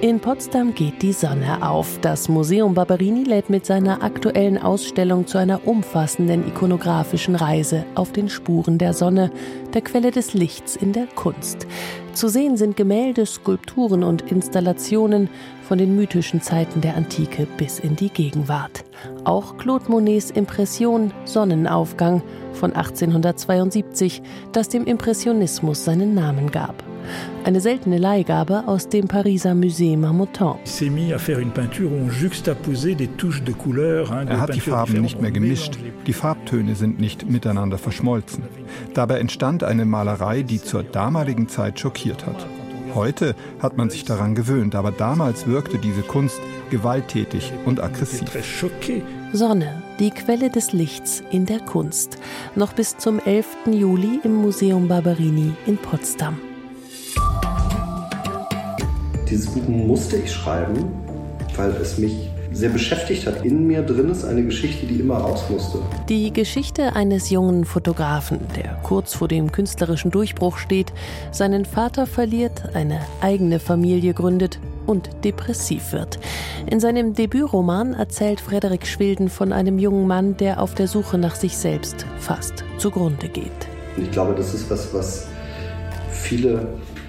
in Potsdam geht die Sonne auf. Das Museum Barberini lädt mit seiner aktuellen Ausstellung zu einer umfassenden ikonografischen Reise auf den Spuren der Sonne, der Quelle des Lichts in der Kunst. Zu sehen sind Gemälde, Skulpturen und Installationen von den mythischen Zeiten der Antike bis in die Gegenwart. Auch Claude Monets Impression Sonnenaufgang von 1872, das dem Impressionismus seinen Namen gab. Eine seltene Leihgabe aus dem Pariser Musée Marmottan. Er hat die Farben nicht mehr gemischt. Die Farbtöne sind nicht miteinander verschmolzen. Dabei entstand eine Malerei, die zur damaligen Zeit schockiert hat. Heute hat man sich daran gewöhnt, aber damals wirkte diese Kunst gewalttätig und aggressiv. Sonne, die Quelle des Lichts in der Kunst. Noch bis zum 11. Juli im Museum Barberini in Potsdam. Dieses Buch musste ich schreiben, weil es mich sehr beschäftigt hat. In mir drin ist eine Geschichte, die immer raus musste. Die Geschichte eines jungen Fotografen, der kurz vor dem künstlerischen Durchbruch steht, seinen Vater verliert, eine eigene Familie gründet und depressiv wird. In seinem Debütroman erzählt Frederik Schwilden von einem jungen Mann, der auf der Suche nach sich selbst fast zugrunde geht. ich glaube, das ist was, was viele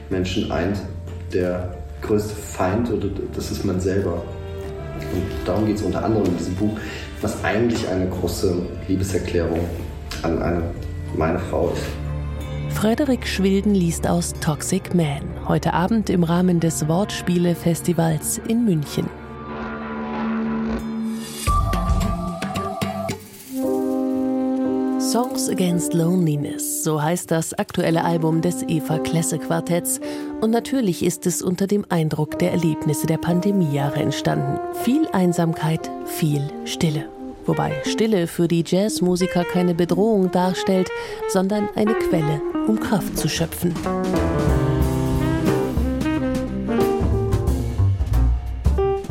Menschen eint, der größte Feind oder das ist man selber. Und darum geht es unter anderem in diesem Buch, was eigentlich eine große Liebeserklärung an eine, meine Frau ist. Frederik Schwilden liest aus Toxic Man, heute Abend im Rahmen des Wortspiele-Festivals in München. Songs Against Loneliness, so heißt das aktuelle Album des Eva Klesse Quartetts. Und natürlich ist es unter dem Eindruck der Erlebnisse der Pandemiejahre entstanden. Viel Einsamkeit, viel Stille. Wobei Stille für die Jazzmusiker keine Bedrohung darstellt, sondern eine Quelle, um Kraft zu schöpfen.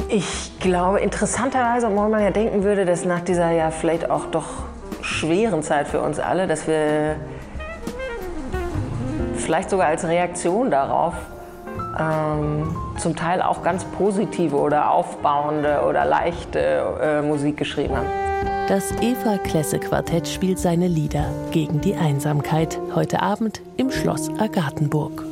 Ich glaube, interessanterweise, obwohl man ja denken würde, dass nach dieser ja vielleicht auch doch schweren Zeit für uns alle, dass wir vielleicht sogar als Reaktion darauf ähm, zum Teil auch ganz positive oder aufbauende oder leichte äh, Musik geschrieben haben. Das Eva Klesse Quartett spielt seine Lieder gegen die Einsamkeit heute Abend im Schloss Agathenburg.